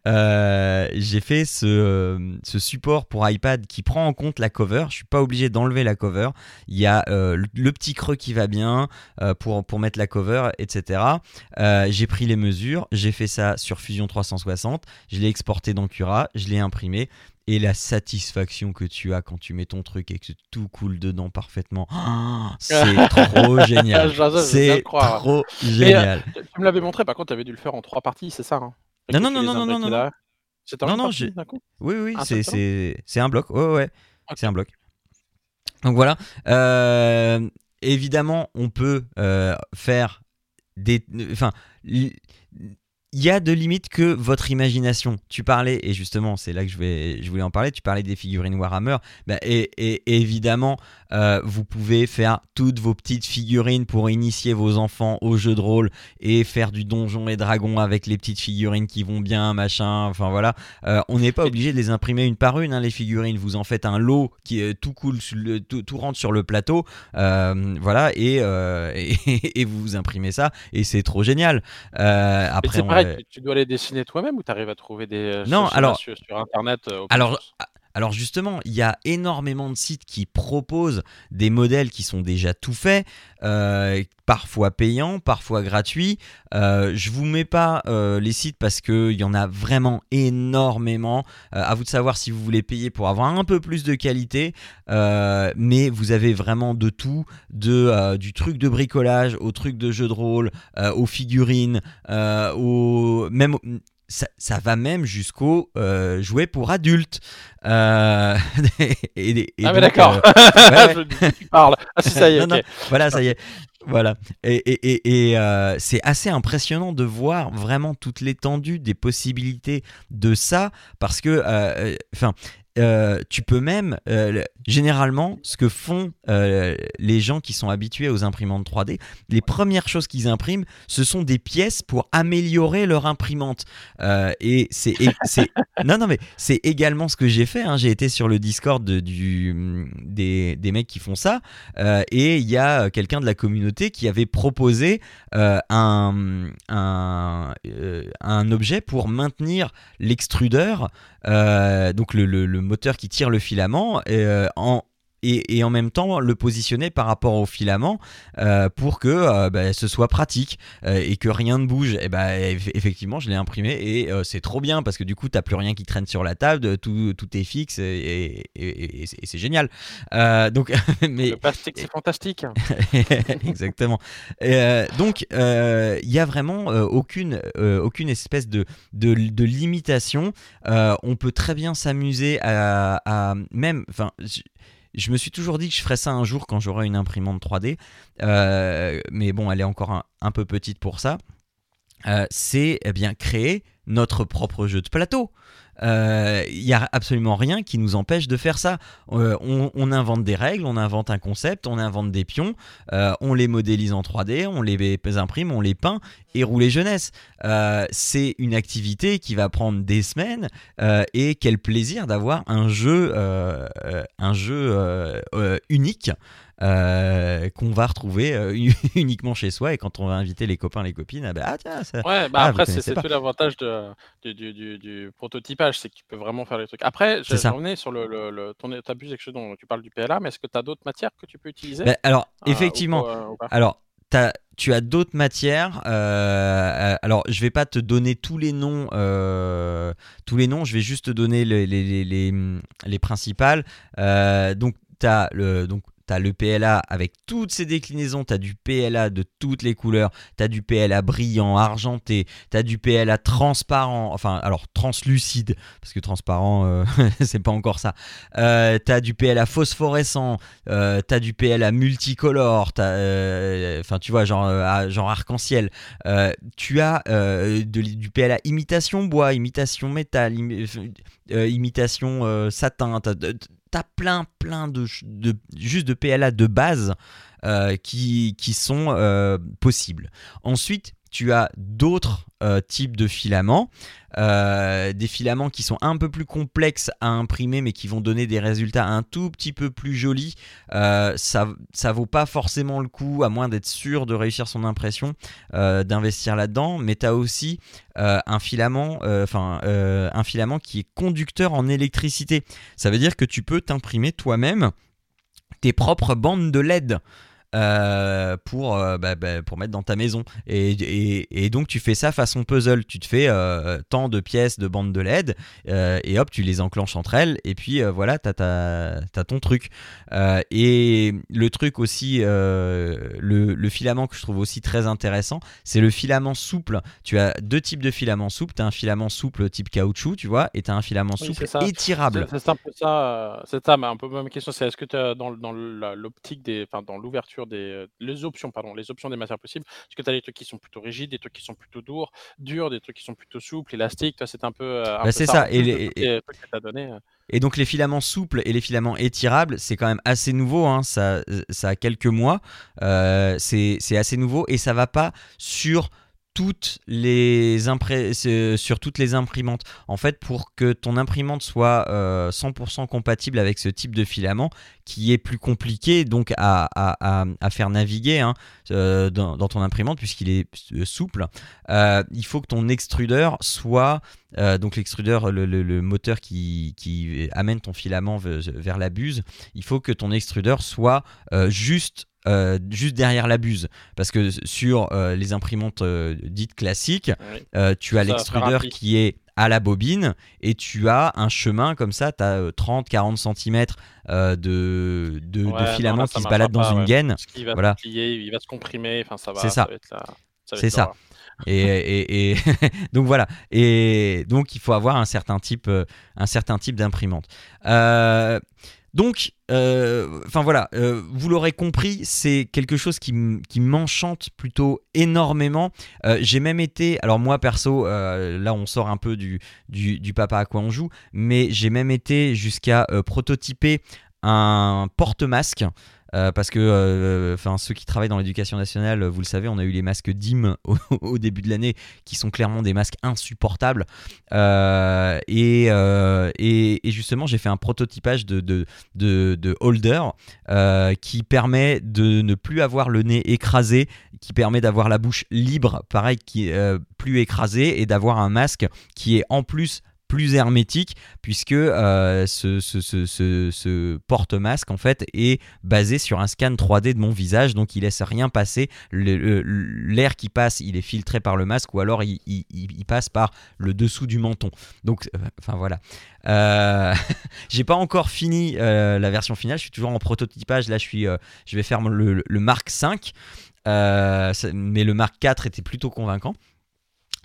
[SPEAKER 1] Euh, j'ai fait ce, support pour iPad qui prend en compte la cover. Je suis pas obligé d'enlever la cover. Il y a le, petit creux qui va bien pour, pour mettre la cover, etc. J'ai pris les mesures, j'ai fait ça sur Fusion 360, je l'ai exporté dans Cura, je l'ai imprimé. Et la satisfaction que tu as quand tu mets ton truc et que tout coule dedans parfaitement, oh, c'est trop génial. C'est trop génial.
[SPEAKER 2] Tu me l'avais montré, par contre, tu avais dû le faire en trois parties, c'est ça hein
[SPEAKER 1] Non, non, non, non, non, non, non.
[SPEAKER 2] en
[SPEAKER 1] Non,
[SPEAKER 2] coup
[SPEAKER 1] Oui, oui,
[SPEAKER 2] Un
[SPEAKER 1] c'est, un bloc. Ouais, ouais. C'est un bloc. Donc voilà. évidemment, on peut faire des. Enfin il y a de limites que votre imagination. Tu parlais, et justement, c'est là que je, vais, je voulais en parler, tu parlais des figurines Warhammer. Bah, et, et, évidemment, euh, vous pouvez faire toutes vos petites figurines pour initier vos enfants au jeu de rôle et faire du donjon et dragon avec les petites figurines qui vont bien, machin. Enfin voilà. Euh, on n'est pas obligé de les imprimer une par une, hein, les figurines. Vous en faites un lot qui est tout cool, tout, tout, rentre sur le plateau. Euh, voilà. Et, et, vous vous imprimez ça. Et c'est trop génial.
[SPEAKER 2] après, tu, dois les dessiner toi-même ou tu arrives à trouver des
[SPEAKER 1] non, alors,
[SPEAKER 2] sur, Internet
[SPEAKER 1] Alors, alors justement, il y a énormément de sites qui proposent des modèles qui sont déjà tout faits, euh, parfois payants, parfois gratuits. Euh, je vous mets pas euh, les sites parce qu'il y en a vraiment énormément. À vous de savoir si vous voulez payer pour avoir un peu plus de qualité, mais vous avez vraiment de tout, du truc de bricolage au truc de jeu de rôle, aux figurines, au même ça, va même jusqu'au euh, jouet pour adultes.
[SPEAKER 2] Euh, et, ah mais d'accord. Euh, tu parles. Ah ça y est.
[SPEAKER 1] Voilà, ça y est. Voilà. Et, c'est assez impressionnant de voir vraiment toute l'étendue des possibilités de ça, parce que, enfin, euh, tu peux même, euh, généralement, ce que font euh, les gens qui sont habitués aux imprimantes 3D, les premières choses qu'ils impriment, ce sont des pièces pour améliorer leur imprimante. et c'est, non, non, mais c'est également ce que j'ai fait. Hein. J'ai été sur le Discord du, des, des, mecs qui font ça, et il y a quelqu'un de la communauté qui avait proposé un, un, un objet pour maintenir l'extrudeur, donc le, le moteur qui tire le filament euh, en, et, en même temps le positionner par rapport au filament euh, pour que euh, bah, ce soit pratique et que rien ne bouge. Et bah, effectivement, je l'ai imprimé et c'est trop bien parce que du coup, tu n'as plus rien qui traîne sur la table, tout, tout est fixe et, c'est génial. donc,
[SPEAKER 2] mais, le plastique, c'est fantastique.
[SPEAKER 1] Exactement. donc, il n'y a vraiment aucune, aucune espèce de, de, de limitation. on peut très bien s'amuser à, à, même, enfin, je me suis toujours dit que je ferais ça un jour quand j'aurai une imprimante 3D, euh, mais bon, elle est encore un, peu petite pour ça. Euh, c'est eh bien créer notre propre jeu de plateau. Il euh, n'y a absolument rien qui nous empêche de faire ça. Euh, on, invente des règles, on invente un concept, on invente des pions, euh, on les modélise en 3D, on les imprime, on les peint et rouler jeunesse. c'est une activité qui va prendre des semaines et quel plaisir d'avoir un jeu, un jeu unique euh, qu'on va retrouver euh, uniquement chez soi et quand on va inviter les copains, les copines, ah bah ah, tiens, ça...
[SPEAKER 2] Ouais, bah ah, après c'est tout l'avantage du, du, du, prototypage, c'est que tu peux vraiment faire les trucs. Après, je revenais sur le, le, le ton abus dont tu parles du PLA, mais est-ce que tu as d'autres matières que tu peux utiliser?
[SPEAKER 1] Bah, Alors, euh, effectivement, alors tu as d'autres matières. alors, je vais pas te donner tous les noms, tous les noms. Je vais juste te donner les, les, les, les principales. donc, tu as le, donc tu as le PLA avec toutes ses déclinaisons, tu as du PLA de toutes les couleurs, tu as du PLA brillant, argenté, tu as du PLA transparent, enfin alors translucide, parce que transparent, euh, c'est pas encore ça. Euh, tu as du PLA phosphorescent, euh, tu as du PLA multicolore, enfin tu vois, genre, genre arc-en-ciel. tu as du PLA imitation bois, imitation métal, imitation satin, t'as plein, plein de, de, juste de PLA de base euh, qui, qui, sont euh, possibles. Ensuite, tu as d'autres euh, types de filaments, des filaments qui sont un peu plus complexes à imprimer mais qui vont donner des résultats un tout petit peu plus jolis. ça, ça vaut pas forcément le coup, à moins d'être sûr de réussir son impression, d'investir là-dedans. Mais tu as aussi un filament, un filament qui est conducteur en électricité. Ça veut dire que tu peux t'imprimer toi-même tes propres bandes de LED. Euh, pour, euh, bah, bah, pour mettre dans ta maison. Et, et, et, donc tu fais ça façon puzzle. Tu te fais euh, tant de pièces de bandes de LED et hop, tu les enclenches entre elles. Et puis voilà, tu as, as, ton truc. et le truc aussi, le, le, filament que je trouve aussi très intéressant, c'est le filament souple. Tu as deux types de filaments souples. Tu as un filament souple type caoutchouc, tu vois, et tu as un filament souple étirable.
[SPEAKER 2] C'est un peu ça, c'est ça, mais un peu ma question, c'est est-ce que tu as dans, dans l'optique des, enfin dans l'ouverture des les options, pardon, les options des matières possibles, est-ce que tu as des trucs qui sont plutôt rigides, des trucs qui sont plutôt durs, durs, des trucs qui sont plutôt souples, élastiques, toi c'est un peu.
[SPEAKER 1] Bah, c'est ça. Et, les, et, donc les filaments souples et les filaments étirables, c'est quand même assez nouveau. Hein, ça, ça a quelques mois. Euh, c'est assez nouveau et ça va pas sur toutes les sur toutes les imprimantes. En fait, pour que ton imprimante soit 100% euh, compatible avec ce type de filament, qui est plus compliqué donc à, faire naviguer hein, euh, dans, ton imprimante puisqu'il est euh, souple, il faut que ton extrudeur soit donc l'extrudeur, le, moteur qui, qui, amène ton filament vers la buse, il faut que ton extrudeur soit juste euh, juste derrière la buse. Parce que sur euh, les imprimantes euh, dites classiques, tu as l'extrudeur qui est à la bobine et tu as un chemin comme ça, tu as 30-40 cm de, de, de filament qui se balade dans une gaine.
[SPEAKER 2] Il va,
[SPEAKER 1] voilà.
[SPEAKER 2] se plier, il va se comprimer, enfin ça va.
[SPEAKER 1] C'est ça. C'est ça. Et, et, donc voilà. Et donc il faut avoir un certain type, un certain type d'imprimante. Euh, donc, euh, enfin voilà, euh, vous l'aurez compris, c'est quelque chose qui, m'enchante plutôt énormément. Euh, j'ai même été, alors moi perso, là on sort un peu du, du, papa à quoi on joue, mais j'ai même été jusqu'à prototyper un porte-masque euh, parce que euh, ceux qui travaillent dans l'éducation nationale, vous le savez, on a eu les masques DIM au, début de l'année, qui sont clairement des masques insupportables. Euh, et, justement, j'ai fait un prototypage de, de, de, holder qui permet de ne plus avoir le nez écrasé, qui permet d'avoir la bouche libre, pareil, qui plus écrasée, et d'avoir un masque qui est en plus plus hermétique puisque euh, ce, ce, porte-masque en fait est basé sur un scan 3D de mon visage. Donc il laisse rien passer. L'air qui passe il est filtré par le masque ou alors il, passe par le dessous du menton. Donc euh, enfin voilà. Euh, j'ai pas encore fini la version finale. Je suis toujours en prototypage. Là je suis je vais faire le, le Mark 5 mais le Mark 4 était plutôt convaincant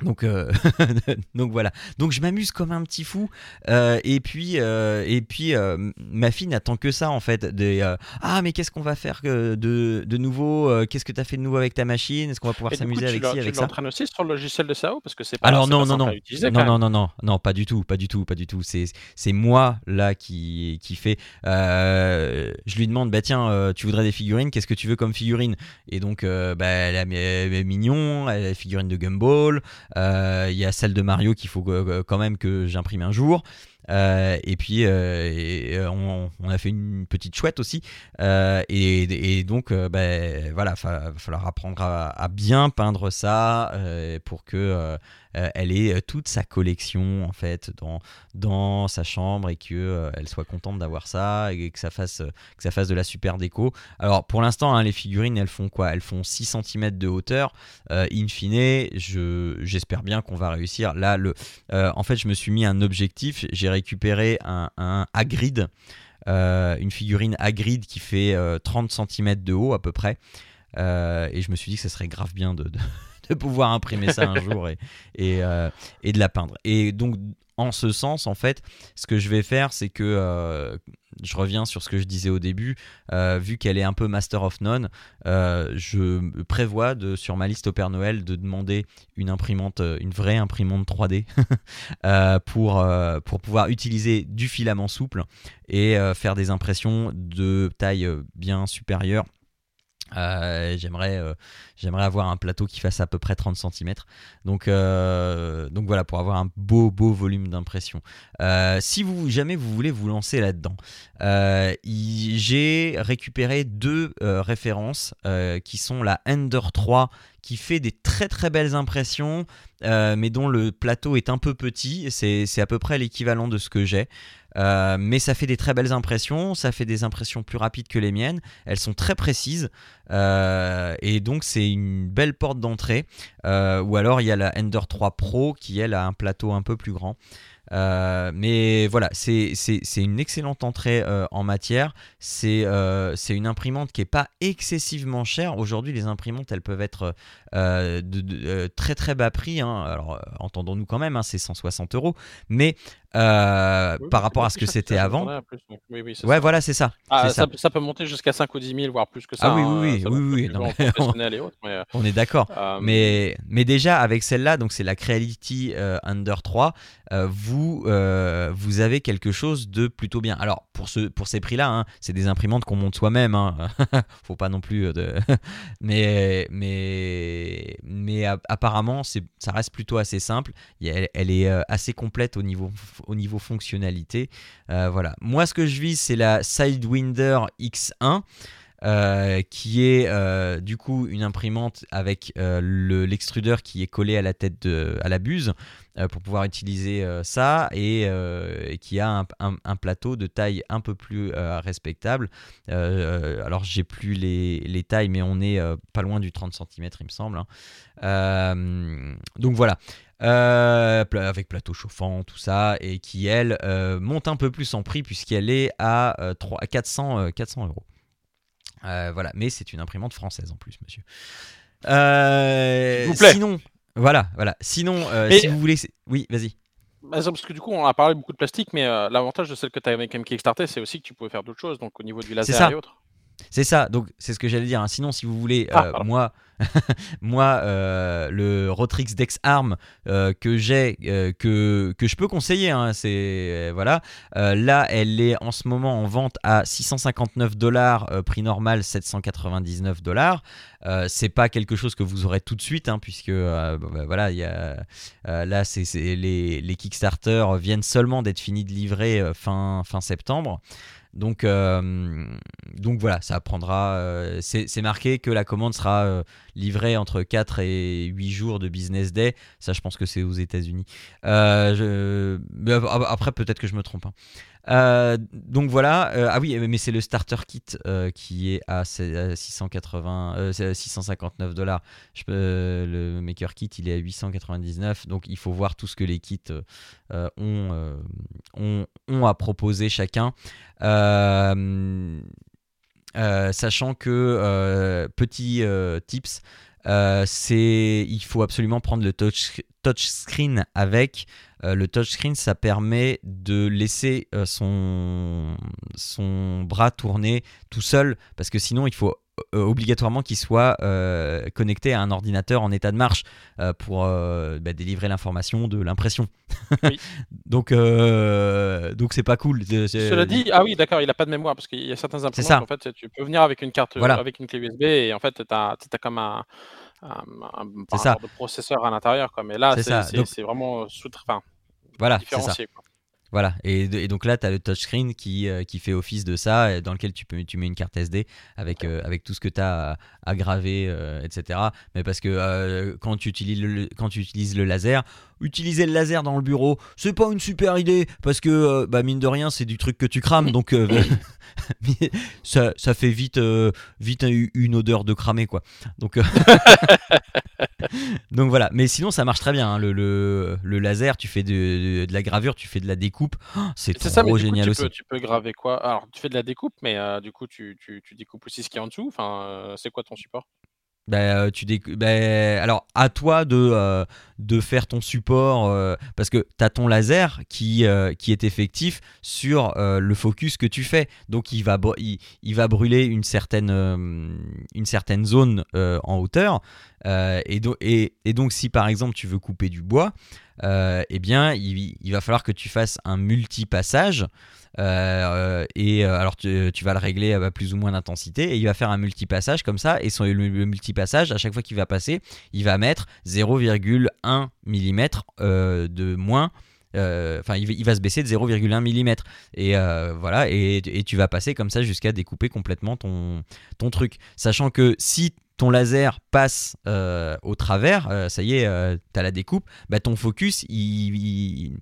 [SPEAKER 1] donc, euh, donc voilà. Donc je m'amuse comme un petit fou. Euh, et puis, euh, et puis ma fille n'attend que ça en fait. Des, ah mais qu'est-ce qu'on va faire de, de nouveau Qu'est-ce que tu as fait de nouveau avec ta machine? Est-ce qu'on va pouvoir s'amuser avec, ci, avec ça?
[SPEAKER 2] Tu aussi sur le logiciel de SAO? Parce que c'est pas.
[SPEAKER 1] Alors non non non non, non non non non pas du tout pas du tout pas du tout. C'est c'est moi là qui qui fait. je lui demande bah tiens tu voudrais des figurines? Qu'est-ce que tu veux comme figurine? Et donc bah elle est mignon, elle a figurine de Gumball. Euh, il y a celle de Mario qu'il faut quand même que j'imprime un jour. Euh, et puis euh, on, a fait une petite chouette aussi. Et, donc ben, voilà, il va falloir apprendre à, bien peindre ça pour que euh, elle ait euh, toute sa collection en fait dans, dans sa chambre et qu'elle euh, elle soit contente d'avoir ça et que ça, fasse, que ça fasse de la super déco. Alors pour l'instant, hein, les figurines, elles font quoi? Elles font 6 cm de hauteur. in fine, j'espère bien qu'on va réussir. Là, en fait, je me suis mis un objectif. J'ai récupéré un, un Hagrid. une figurine Hagrid qui fait 30 cm de haut à peu près. et je me suis dit que ça serait grave bien de pouvoir imprimer ça un jour et, et, euh, et, de la peindre. Et donc, en ce sens, en fait, ce que je vais faire, c'est que euh, je reviens sur ce que je disais au début, euh, vu qu'elle est un peu Master of None, je prévois de, sur ma liste au Père Noël de demander une imprimante, une vraie imprimante 3D pour, pour pouvoir utiliser du filament souple et faire des impressions de taille bien supérieure euh, j'aimerais, euh, j'aimerais avoir un plateau qui fasse à peu près 30 cm. Donc, euh, donc voilà, pour avoir un beau, beau volume d'impression. si vous jamais vous voulez vous lancer là-dedans, j'ai récupéré deux références qui sont la Ender 3 qui fait des très très belles impressions, mais dont le plateau est un peu petit. C'est à peu près l'équivalent de ce que j'ai. Mais ça fait des très belles impressions, ça fait des impressions plus rapides que les miennes, elles sont très précises, et donc c'est une belle porte d'entrée. ou alors il y a la Ender 3 Pro qui elle a un plateau un peu plus grand. Euh, mais voilà, c'est une excellente entrée euh, en matière. Euh, c'est une imprimante qui n'est pas excessivement chère. Aujourd'hui, les imprimantes, elles peuvent être de, très très bas prix. Hein. Alors, entendons-nous quand même, hein, c'est 160 euros. Mais par rapport à ce que c'était avant. ouais, voilà, c'est ça,
[SPEAKER 2] ah, ça. ça. peut monter jusqu'à 5 ou 10 000, voire plus que ça.
[SPEAKER 1] Ah oui, oui, hein, oui, oui, on, est d'accord. mais, mais déjà, avec celle-là, donc c'est la Creality Under 3, vous, vous avez quelque chose de plutôt bien. Alors, pour, ce, pour ces prix-là, hein, c'est des imprimantes qu'on monte soi-même. Hein. Faut pas non plus. De... mais, mais, mais apparemment, ça reste plutôt assez simple. Elle, elle est assez complète au niveau au niveau fonctionnalité. Euh, voilà. Moi, ce que je vise, c'est la Sidewinder X1. Euh, qui est euh, du coup une imprimante avec l'extrudeur qui est collé à la tête de, à la buse pour pouvoir utiliser ça et, qui a un, plateau de taille un peu plus respectable. alors j'ai plus les, les, tailles mais on est pas loin du 30 cm il me semble. Hein. donc voilà. Euh, avec plateau chauffant, tout ça, et qui elle euh, monte un peu plus en prix puisqu'elle est à, 3, 400, 400 euros. Euh, voilà, mais c'est une imprimante française en plus, monsieur.
[SPEAKER 2] Vous plaît.
[SPEAKER 1] Sinon, voilà, voilà. Sinon, si vous voulez, oui, vas-y.
[SPEAKER 2] Bah, parce que du coup, on a parlé beaucoup de plastique, mais l'avantage de celle que tu as avec Kickstarter, c'est aussi que tu pouvais faire d'autres choses, donc au niveau du laser et autres.
[SPEAKER 1] C'est ça, donc c'est ce que j'allais dire. Hein. Sinon, si vous voulez, ah, euh, moi, moi euh, le Rotrix Dex Arm euh, que j'ai, que, que je peux conseiller, hein, c'est voilà. là, elle est en ce moment en vente à 659 dollars, prix normal 799 dollars. c'est pas quelque chose que vous aurez tout de suite, hein, puisque bah, voilà, y a, là, les, les Kickstarter viennent seulement d'être finis de livrer fin, fin septembre. Donc, euh, donc voilà, ça prendra. Euh, c'est marqué que la commande sera euh, livrée entre 4 et 8 jours de business day. Ça, je pense que c'est aux États-Unis. après, peut-être que je me trompe. Hein. Euh, donc voilà, euh, ah oui, mais c'est le starter kit euh, qui est à 680, 659 dollars. le maker kit, il est à 899. Donc il faut voir tout ce que les kits ont, ont, ont, à proposer chacun. sachant que petit tips, c'est il faut absolument prendre le touch, touchscreen avec. Euh, le touchscreen, ça permet de laisser euh, son, son bras tourner tout seul, parce que sinon, il faut euh, obligatoirement qu'il soit connecté à un ordinateur en état de marche pour bah, délivrer l'information de l'impression. donc, donc c'est pas cool.
[SPEAKER 2] Cela dit, ah oui, d'accord, il a pas de mémoire parce qu'il y a certains imprimantes. En fait, tu peux venir avec une carte, avec une clé USB et en fait, tu as, as, comme un, un, un, de processeur à l'intérieur. Mais là, c'est vraiment sous enfin,
[SPEAKER 1] voilà, différencié. Voilà, et, donc là, tu as le touchscreen qui, euh, qui fait office de ça, dans lequel tu, peux, tu mets une carte SD avec, euh, avec tout ce que tu as à, graver, euh, etc. Mais parce que quand, tu utilises le, quand tu utilises le laser, utiliser le laser dans le bureau, c'est pas une super idée, parce que, bah, mine de rien, c'est du truc que tu crames, donc ça, ça, fait vite, vite une odeur de cramé, quoi. Donc, donc voilà, mais sinon, ça marche très bien. Hein. Le, le, laser, tu fais de, de la gravure, tu fais de la découpe Oh, c'est trop ça, génial
[SPEAKER 2] tu
[SPEAKER 1] aussi.
[SPEAKER 2] Peux, tu peux graver quoi? Alors, tu fais de la découpe, mais euh, du coup, tu, tu, tu, découpes aussi ce qui est en dessous. Enfin, euh, c'est quoi ton support?
[SPEAKER 1] Bah, tu bah, alors à toi de, euh, faire ton support parce que tu as ton laser qui, est effectif sur le focus que tu fais. Donc il va, brûler une certaine, zone en hauteur. Et, donc si par exemple tu veux couper du bois euh, eh bien, il, va falloir que tu fasses un multipassage. Euh, et euh, alors tu, vas le régler à plus ou moins d'intensité et il va faire un multipassage comme ça et son, le, multipassage à chaque fois qu'il va passer il va mettre 0,1 mm de moins enfin il, va se baisser de 0,1 mm et voilà et, tu vas passer comme ça jusqu'à découper complètement ton truc sachant que si ton laser passe au travers, ça y est, tu as la découpe, bah, ton focus, il,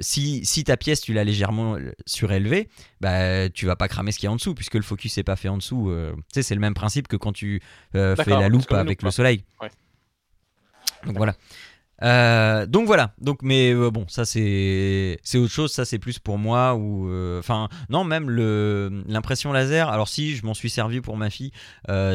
[SPEAKER 1] si, si, ta pièce, tu l'as légèrement surélevée, bah, tu vas pas cramer ce qu'il y a en dessous, puisque le focus n'est pas fait en dessous. tu sais, c'est le même principe que quand tu fais la loupe avec le soleil. Donc voilà. Euh, donc voilà, donc mais euh, bon, ça c'est c'est autre chose, ça c'est plus pour moi ou euh, enfin non même le l'impression laser. Alors si je m'en suis servi pour ma fille,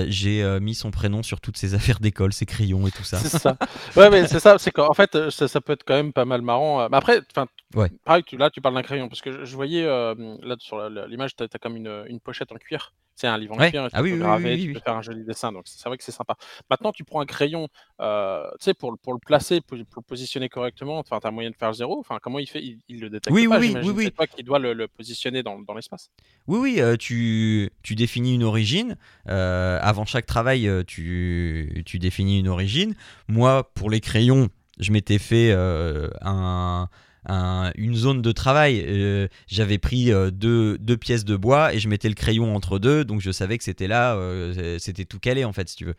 [SPEAKER 1] j'ai mis son prénom sur toutes ses affaires d'école, ses crayons et tout ça.
[SPEAKER 2] C'est ça. Ouais mais c'est ça, c'est qu'en fait ça, ça, peut être quand même pas mal marrant. Mais après, enfin ouais. pareil, tu, là tu parles d'un crayon parce que je, voyais là sur l'image, tu as, comme une, une pochette en cuir c'est un livre en cuir, tu ah peux graver, tu peux faire un joli dessin, donc c'est vrai que c'est sympa. Maintenant, tu prends un crayon, euh, tu sais, pour, pour le placer, pour, le positionner correctement, enfin, tu as moyen de faire zéro, enfin, comment il fait il, le détecte
[SPEAKER 1] oui,
[SPEAKER 2] pas,
[SPEAKER 1] oui, oui, oui,
[SPEAKER 2] C'est toi qui dois le, positionner dans, dans l'espace.
[SPEAKER 1] Oui, oui, euh, tu, tu, définis une origine. Euh, avant chaque travail, tu, tu définis une origine. Moi, pour les crayons, je m'étais fait un une zone de travail. Euh, j'avais pris euh, deux, deux, pièces de bois et je mettais le crayon entre deux, donc je savais que c'était là, euh, c'était tout calé en fait, si tu veux.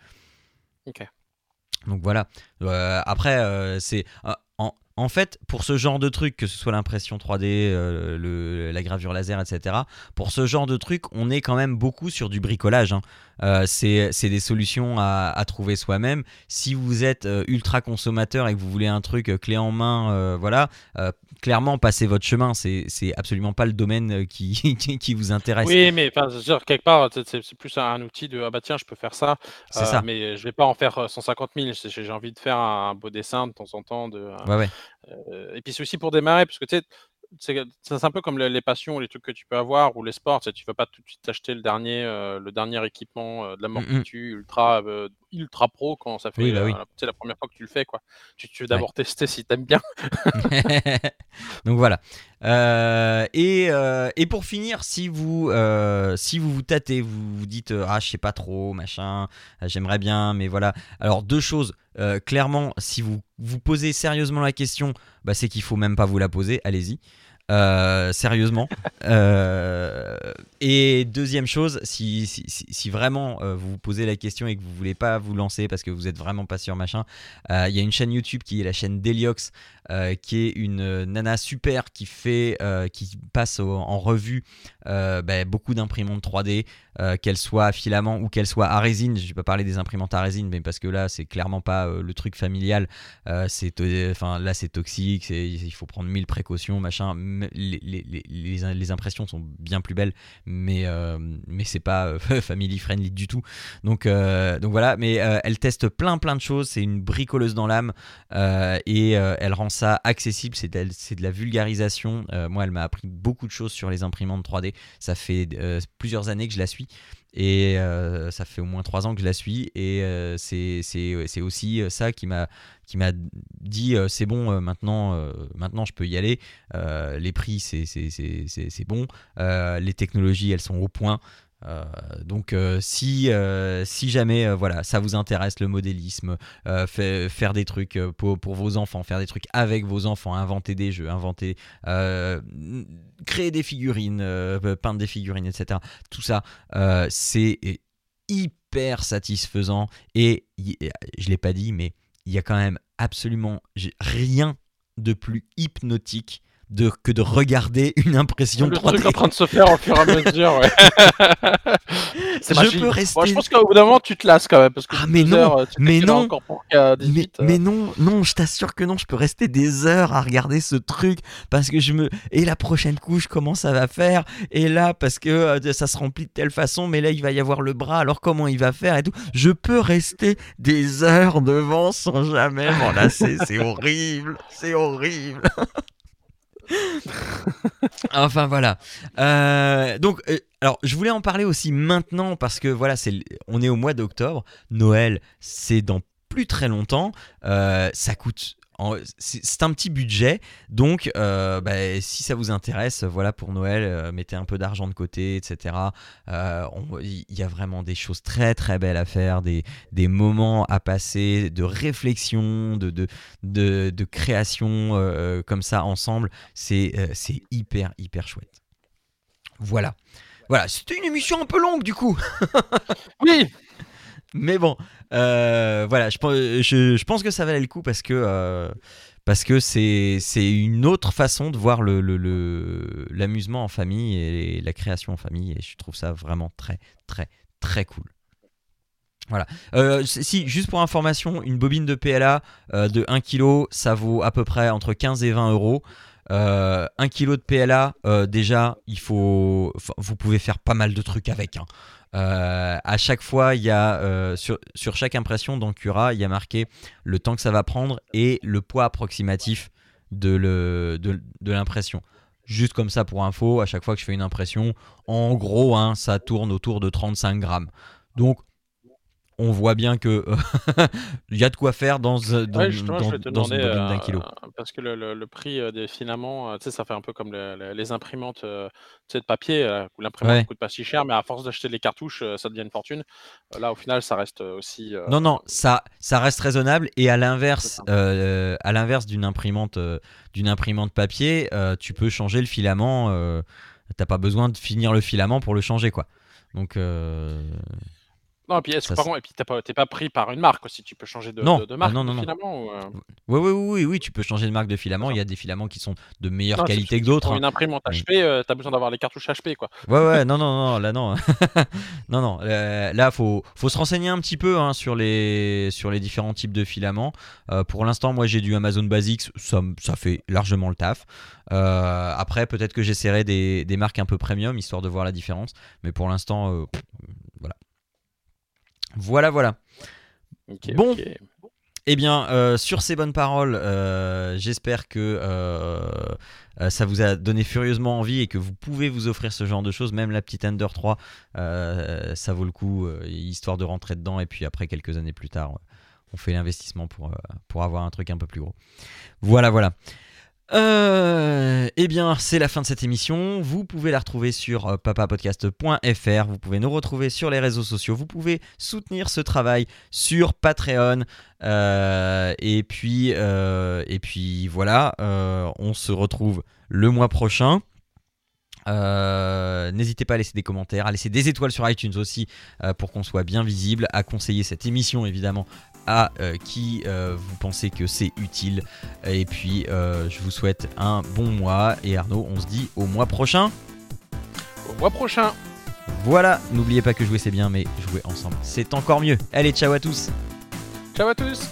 [SPEAKER 2] Ok.
[SPEAKER 1] Donc voilà. après, c'est en fait, pour ce genre de truc, que ce soit l'impression 3D, le, la gravure laser, etc., pour ce genre de truc, on est quand même beaucoup sur du bricolage. Hein. Euh, c'est des solutions à, trouver soi-même. Si vous êtes euh, ultra consommateur et que vous voulez un truc euh, clé en main, voilà, clairement, passez votre chemin. C'est absolument pas le domaine qui, qui vous intéresse.
[SPEAKER 2] Oui, mais quelque part, c'est plus un outil de ah bah tiens, je peux faire ça, ça. mais je vais pas en faire 150 000. J'ai envie de faire un, beau dessin de temps en temps. De,
[SPEAKER 1] ouais, ouais.
[SPEAKER 2] Et puis c'est aussi pour démarrer, parce que tu sais, c'est un peu comme les, passions, les trucs que tu peux avoir ou les sports. Tu ne vas pas tout de suite acheter le dernier, euh, le dernier équipement euh, de la mort mmh ultra, euh, ultra pro quand ça fait bah la première fois que tu le fais. Quoi. Tu, veux d'abord tester si tu aimes bien.
[SPEAKER 1] Donc voilà. Et, et, pour finir, si vous, si vous vous tâtez, vous vous dites Ah, je sais pas trop, machin, j'aimerais bien, mais voilà. Alors, deux choses. clairement, si vous vous posez sérieusement la question, bah, c'est qu'il faut même pas vous la poser. Allez-y. Euh, sérieusement. Euh, et deuxième chose, si, si, vraiment euh, vous vous posez la question et que vous voulez pas vous lancer parce que vous êtes vraiment pas sûr, machin, il y a une chaîne YouTube qui est la chaîne Deliox, qui est une nana super qui fait, qui passe en revue bah, beaucoup d'imprimantes 3D, qu'elles soient à filament ou qu'elles soient à résine. Je vais pas parler des imprimantes à résine, mais parce que là, c'est clairement pas le truc familial. c'est, enfin là, c'est toxique, il faut prendre mille précautions, machin les, impressions sont bien plus belles, mais, euh, mais c'est pas euh, family friendly du tout. Donc, euh, voilà, mais elle teste plein plein de choses, c'est une bricoleuse dans l'âme et elle rend ça accessible, c'est de, de, la vulgarisation. moi, elle m'a appris beaucoup de choses sur les imprimantes 3D. Ça fait plusieurs années que je la suis et euh, ça fait au moins trois ans que je la suis. Et euh, c'est aussi ça qui m'a dit euh, c'est bon, maintenant, maintenant je peux y aller. les prix, c'est bon. les technologies, elles sont au point. Euh, donc euh, si, euh, si jamais voilà, ça vous intéresse le modélisme, faire des trucs pour, vos enfants, faire des trucs avec vos enfants, inventer des jeux, inventer, créer des figurines, peindre des figurines, etc. Tout ça, c'est hyper satisfaisant et je l'ai pas dit, mais il y a quand même absolument rien de plus hypnotique de, que de regarder une impression
[SPEAKER 2] le
[SPEAKER 1] 3D.
[SPEAKER 2] truc en train de se faire au fur et à mesure, ouais.
[SPEAKER 1] je peux rester.
[SPEAKER 2] je pense qu'au bout d'un moment, tu te lasses quand même. Parce que
[SPEAKER 1] ah, mais non, mais non. mais, non, non, je t'assure que non, je peux rester des heures à regarder ce truc parce que je me. Et la prochaine couche, comment ça va faire? Et là, parce que euh, ça se remplit de telle façon, mais là, il va y avoir le bras, alors comment il va faire et tout? Je peux rester des heures devant sans jamais m'en lasser. C'est horrible, c'est horrible. enfin voilà. Euh, donc, euh, alors je voulais en parler aussi maintenant parce que voilà, c'est, on est au mois d'octobre. Noël, c'est dans plus très longtemps. Euh, ça coûte c'est un petit budget, donc euh, bah, si ça vous intéresse, voilà pour Noël, euh, mettez un peu d'argent de côté, etc. Euh, il y a vraiment des choses très très belles à faire, des, des moments à passer, de réflexion, de, de, de, de création comme ça ensemble. C'est hyper hyper chouette. Voilà. Voilà, c'était une émission un peu longue du coup.
[SPEAKER 2] oui,
[SPEAKER 1] Mais bon, euh, voilà, je, pense que ça valait le coup parce que euh, c'est une autre façon de voir l'amusement en famille et la création en famille et je trouve ça vraiment très très très cool. Voilà. Euh, si, juste pour information, une bobine de PLA de 1 kg, ça vaut à peu près entre 15 et 20 euros. Euh, 1 kg de PLA, déjà, il faut, vous pouvez faire pas mal de trucs avec. Hein. Euh, à chaque fois, il y a euh, sur, chaque impression dans Cura, il y a marqué le temps que ça va prendre et le poids approximatif de l'impression. Juste comme ça pour info, à chaque fois que je fais une impression, en gros, hein, ça tourne autour de 35 grammes. Donc on voit bien que euh, il y a de quoi faire dans, dans, dans, dans une d'un euh, kilo.
[SPEAKER 2] Parce que le, prix euh, des filaments, tu sais, ça fait un peu comme les imprimantes de papier, où l'imprimante ne coûte pas si cher, mais à force d'acheter les cartouches, ça devient une fortune. Là, au final, ça reste aussi.
[SPEAKER 1] Non, non, ça, ça reste raisonnable. Et à l'inverse, à l'inverse d'une imprimante, d'une imprimante papier, tu peux changer le filament. T'as pas besoin de finir le filament pour le changer, quoi. Donc.
[SPEAKER 2] Non, et puis, est-ce, et puis t'es pas, pas pris par une marque aussi, tu peux changer de,
[SPEAKER 1] non.
[SPEAKER 2] de, marque
[SPEAKER 1] non, non,
[SPEAKER 2] de
[SPEAKER 1] filament ou, euh? oui, oui, oui, oui, tu peux changer de marque de filament. Il y a des filaments qui sont de meilleure qualité que d'autres. Pour
[SPEAKER 2] hein. une imprimante HP, euh, tu as besoin d'avoir les cartouches HP, quoi.
[SPEAKER 1] Ouais, ouais, non, non, non, là, non. non, non, euh, là, faut, faut se renseigner un petit peu hein, sur, les, sur les différents types de filaments. pour l'instant, moi, j'ai du Amazon Basics, ça, ça fait largement le taf. après, peut-être que j'essaierai des, des marques un peu premium, histoire de voir la différence. Mais pour l'instant, voilà. Voilà, bon. Eh bien, euh, sur ces bonnes paroles, euh, j'espère que euh, ça vous a donné furieusement envie et que vous pouvez vous offrir ce genre de choses. Même la petite Ender 3, ça vaut le coup, histoire de rentrer dedans. Et puis après, quelques années plus tard, on fait l'investissement pour, pour avoir un truc un peu plus gros. Voilà, voilà. Euh, eh bien, c'est la fin de cette émission. Vous pouvez la retrouver sur euh, papapodcast.fr. Vous pouvez nous retrouver sur les réseaux sociaux. Vous pouvez soutenir ce travail sur Patreon. Euh, et puis, et puis voilà. on se retrouve le mois prochain. N'hésitez pas à laisser des commentaires, à laisser des étoiles sur iTunes aussi pour qu'on soit bien visible, à conseiller cette émission évidemment à euh, qui euh, vous pensez que c'est utile. Et puis, euh, je vous souhaite un bon mois. Et Arnaud, on se dit au mois prochain.
[SPEAKER 2] Au mois prochain.
[SPEAKER 1] Voilà, n'oubliez pas que jouer c'est bien, mais jouer ensemble c'est encore mieux. Allez, ciao à tous.
[SPEAKER 2] Ciao à tous.